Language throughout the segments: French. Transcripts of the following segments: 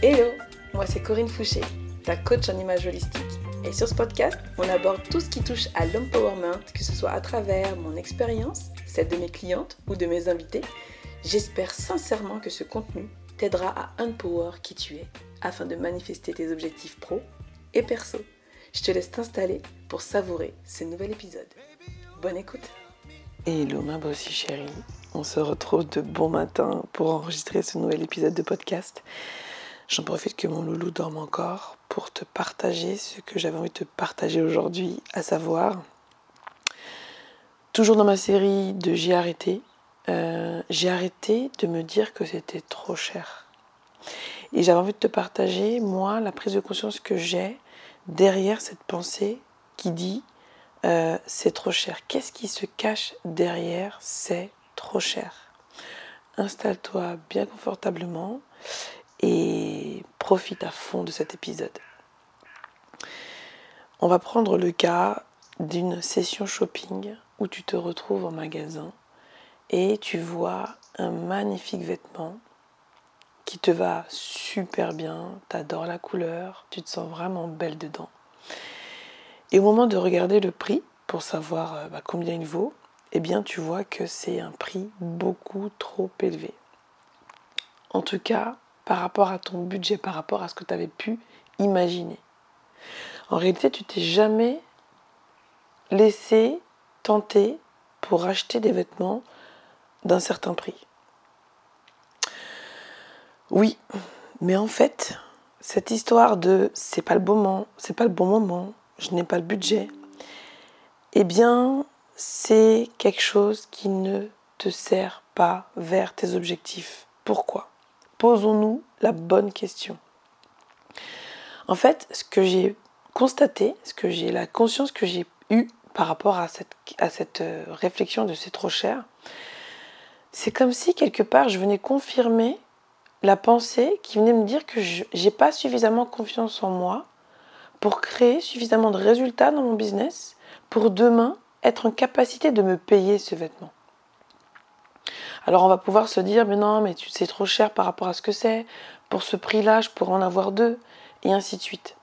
Hello, moi c'est Corinne Fouché, ta coach en image holistique. Et sur ce podcast, on aborde tout ce qui touche à l'empowerment, que ce soit à travers mon expérience, celle de mes clientes ou de mes invités. J'espère sincèrement que ce contenu t'aidera à empower qui tu es afin de manifester tes objectifs pro et perso. Je te laisse t'installer pour savourer ce nouvel épisode. Bonne écoute Hello ma bossie chérie, on se retrouve de bon matin pour enregistrer ce nouvel épisode de podcast. J'en profite que mon loulou dorme encore pour te partager ce que j'avais envie de te partager aujourd'hui, à savoir, toujours dans ma série de J'ai arrêté, euh, j'ai arrêté de me dire que c'était trop cher. Et j'avais envie de te partager, moi, la prise de conscience que j'ai derrière cette pensée qui dit euh, c'est trop cher. Qu'est-ce qui se cache derrière c'est trop cher? Installe-toi bien confortablement et profite à fond de cet épisode. On va prendre le cas d'une session shopping où tu te retrouves en magasin et tu vois un magnifique vêtement qui te va super bien, tu adores la couleur, tu te sens vraiment belle dedans. Et au moment de regarder le prix pour savoir euh, bah, combien il vaut, eh bien tu vois que c'est un prix beaucoup trop élevé. En tout cas, par rapport à ton budget, par rapport à ce que tu avais pu imaginer. En réalité, tu t'es jamais laissé tenter pour acheter des vêtements d'un certain prix. Oui, mais en fait, cette histoire de c'est pas le bon moment, c'est pas le bon moment, je n'ai pas le budget, eh bien, c'est quelque chose qui ne te sert pas vers tes objectifs. Pourquoi? Posons-nous la bonne question. En fait, ce que j'ai constaté, ce que j'ai la conscience que j'ai eue par rapport à cette, à cette euh, réflexion de c'est trop cher, c'est comme si quelque part je venais confirmer la pensée qui venait me dire que je n'ai pas suffisamment confiance en moi pour créer suffisamment de résultats dans mon business pour demain être en capacité de me payer ce vêtement. Alors on va pouvoir se dire, mais non, mais c'est trop cher par rapport à ce que c'est, pour ce prix-là, je pourrais en avoir deux, et ainsi de suite.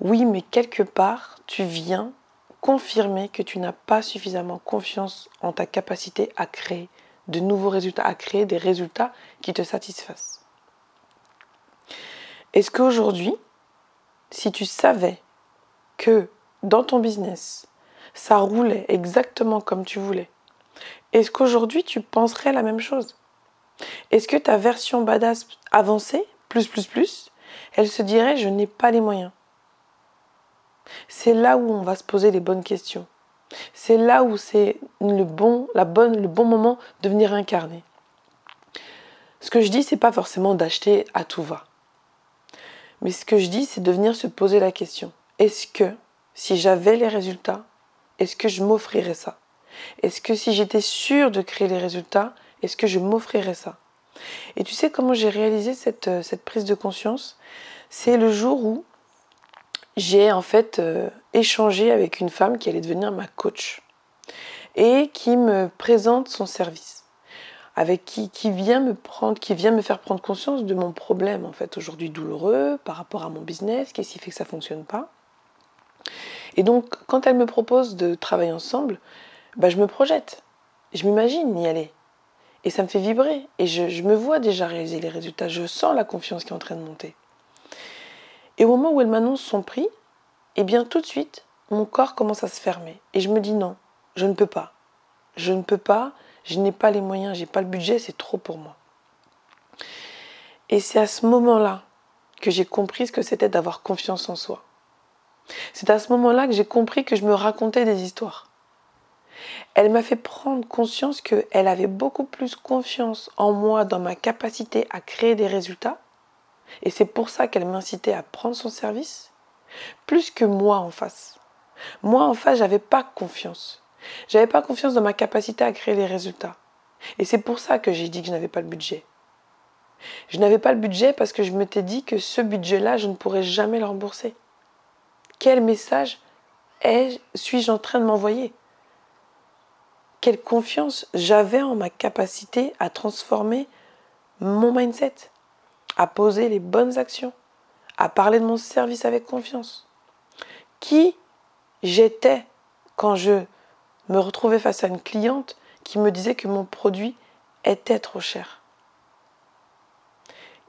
Oui, mais quelque part, tu viens confirmer que tu n'as pas suffisamment confiance en ta capacité à créer de nouveaux résultats, à créer des résultats qui te satisfassent. Est-ce qu'aujourd'hui, si tu savais que dans ton business, ça roulait exactement comme tu voulais, est-ce qu'aujourd'hui tu penserais la même chose? Est-ce que ta version badass avancée, plus plus plus, elle se dirait je n'ai pas les moyens? C'est là où on va se poser les bonnes questions. C'est là où c'est le bon, moment de venir incarner. Ce que je dis, c'est pas forcément d'acheter à tout va. Mais ce que je dis, c'est de venir se poser la question. Est-ce que, si j'avais les résultats, est-ce que je m'offrirais ça? Est-ce que si j'étais sûre de créer les résultats, est-ce que je m'offrirais ça? Et tu sais comment j'ai réalisé cette, euh, prise de conscience? C'est le jour où j'ai en fait euh, échangé avec une femme qui allait devenir ma coach et qui me présente son service avec qui, qui vient me prendre, qui vient me faire prendre conscience de mon problème en fait aujourd'hui douloureux par rapport à mon business, qu'est-ce qui fait que ça fonctionne pas? Et donc quand elle me propose de travailler ensemble, bah, je me projette, je m'imagine y aller. Et ça me fait vibrer. Et je, je, me vois déjà réaliser les résultats. Je sens la confiance qui est en train de monter. Et au moment où elle m'annonce son prix, eh bien tout de suite, mon corps commence à se fermer. Et je me dis non, je ne peux pas. Je ne peux pas je n'ai pas les moyens, j'ai pas le budget, c'est trop pour moi. Et c'est à ce moment-là que j'ai compris ce que c'était d'avoir confiance en soi. C'est à ce moment-là que j'ai compris que je me racontais des histoires. Elle m'a fait prendre conscience qu'elle avait beaucoup plus confiance en moi, dans ma capacité à créer des résultats. Et c'est pour ça qu'elle m'incitait à prendre son service, plus que moi en face. Moi en face, j'avais pas confiance. J'avais pas confiance dans ma capacité à créer les résultats. Et c'est pour ça que j'ai dit que je n'avais pas le budget. Je n'avais pas le budget parce que je m'étais dit que ce budget-là, je ne pourrais jamais le rembourser. Quel message suis-je en train de m'envoyer? Quelle confiance j'avais en ma capacité à transformer mon mindset à poser les bonnes actions, à parler de mon service avec confiance. Qui j'étais quand je me retrouvais face à une cliente qui me disait que mon produit était trop cher?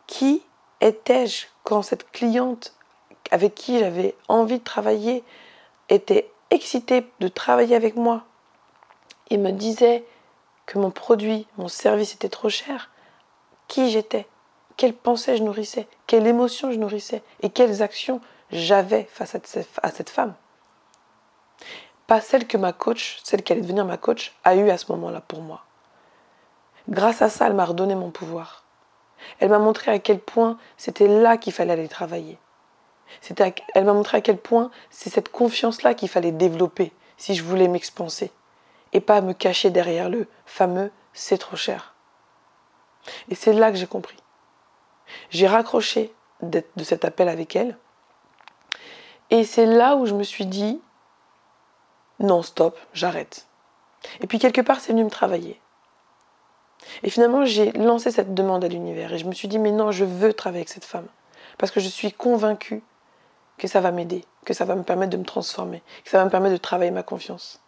Qui étais-je quand cette cliente avec qui j'avais envie de travailler était excitée de travailler avec moi? Et me disait que mon produit, mon service était trop cher Qui j'étais Quelles pensées je nourrissais Quelle émotion je nourrissais Et quelles actions j'avais face à cette femme pas celle que ma coach, celle qui allait devenir ma coach, a eue à ce moment-là pour moi. Grâce à ça, elle m'a redonné mon pouvoir. Elle m'a montré à quel point c'était là qu'il fallait aller travailler. elle m'a montré à quel point c'est cette confiance-là qu'il fallait développer si je voulais m'expanser et pas me cacher derrière le fameux c'est trop cher. Et c'est là que j'ai compris. J'ai raccroché de cet appel avec elle. Et c'est là où je me suis dit, non, stop, j'arrête. Et puis quelque part, c'est venu me travailler. Et finalement, j'ai lancé cette demande à l'univers et je me suis dit, mais non, je veux travailler avec cette femme. Parce que je suis convaincue que ça va m'aider, que ça va me permettre de me transformer, que ça va me permettre de travailler ma confiance.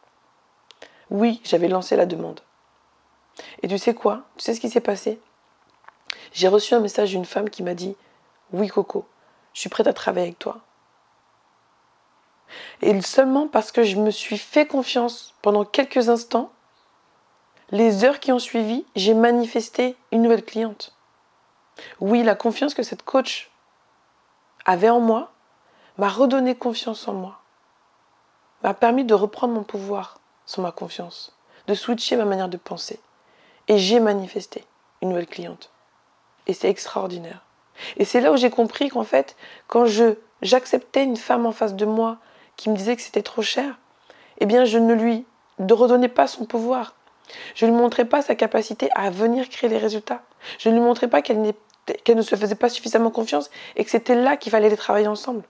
Oui, j'avais lancé la demande. Et tu sais quoi? Tu sais ce qui s'est passé? J'ai reçu un message d'une femme qui m'a dit, oui Coco, je suis prête à travailler avec toi. Et seulement parce que je me suis fait confiance pendant quelques instants, les heures qui ont suivi, j'ai manifesté une nouvelle cliente. Oui, la confiance que cette coach avait en moi m'a redonné confiance en moi, m'a permis de reprendre mon pouvoir sur ma confiance, de switcher ma manière de penser. Et j'ai manifesté une nouvelle cliente. Et c'est extraordinaire. Et c'est là où j'ai compris qu'en fait, quand je j'acceptais une femme en face de moi qui me disait que c'était trop cher, eh bien je ne lui redonnais pas son pouvoir. Je ne lui montrais pas sa capacité à venir créer les résultats. Je ne lui montrais pas qu'elle, ne se faisait pas suffisamment confiance et que c'était là qu'il fallait les travailler ensemble.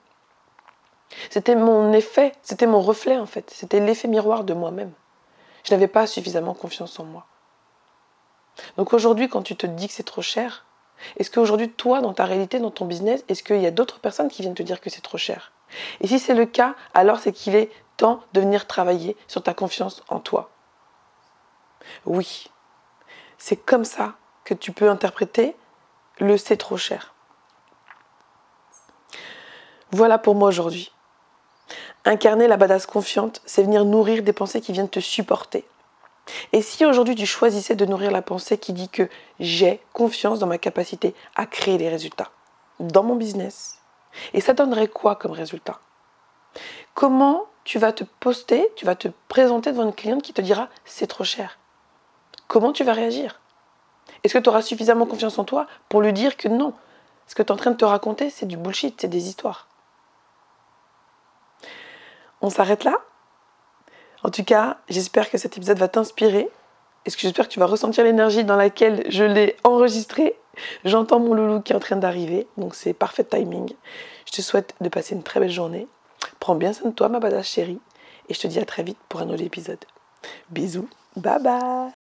C'était mon effet, c'était mon reflet en fait, c'était l'effet miroir de moi-même. Je n'avais pas suffisamment confiance en moi. Donc aujourd'hui, quand tu te dis que c'est trop cher, est-ce qu'aujourd'hui, toi, dans ta réalité, dans ton business, est-ce qu'il y a d'autres personnes qui viennent te dire que c'est trop cher? Et si c'est le cas, alors c'est qu'il est temps de venir travailler sur ta confiance en toi. Oui, c'est comme ça que tu peux interpréter le c'est trop cher. Voilà pour moi aujourd'hui. Incarner la badass confiante, c'est venir nourrir des pensées qui viennent te supporter. Et si aujourd'hui tu choisissais de nourrir la pensée qui dit que j'ai confiance dans ma capacité à créer des résultats dans mon business, et ça donnerait quoi comme résultat? Comment tu vas te poster, tu vas te présenter devant une cliente qui te dira c'est trop cher? Comment tu vas réagir? Est-ce que tu auras suffisamment confiance en toi pour lui dire que non? Ce que tu es en train de te raconter, c'est du bullshit, c'est des histoires. On s'arrête là? En tout cas, j'espère que cet épisode va t'inspirer. Est-ce que j'espère que tu vas ressentir l'énergie dans laquelle je l'ai enregistré J'entends mon loulou qui est en train d'arriver, donc c'est parfait timing. Je te souhaite de passer une très belle journée. Prends bien soin de toi, ma badass chérie, et je te dis à très vite pour un autre épisode. Bisous, bye bye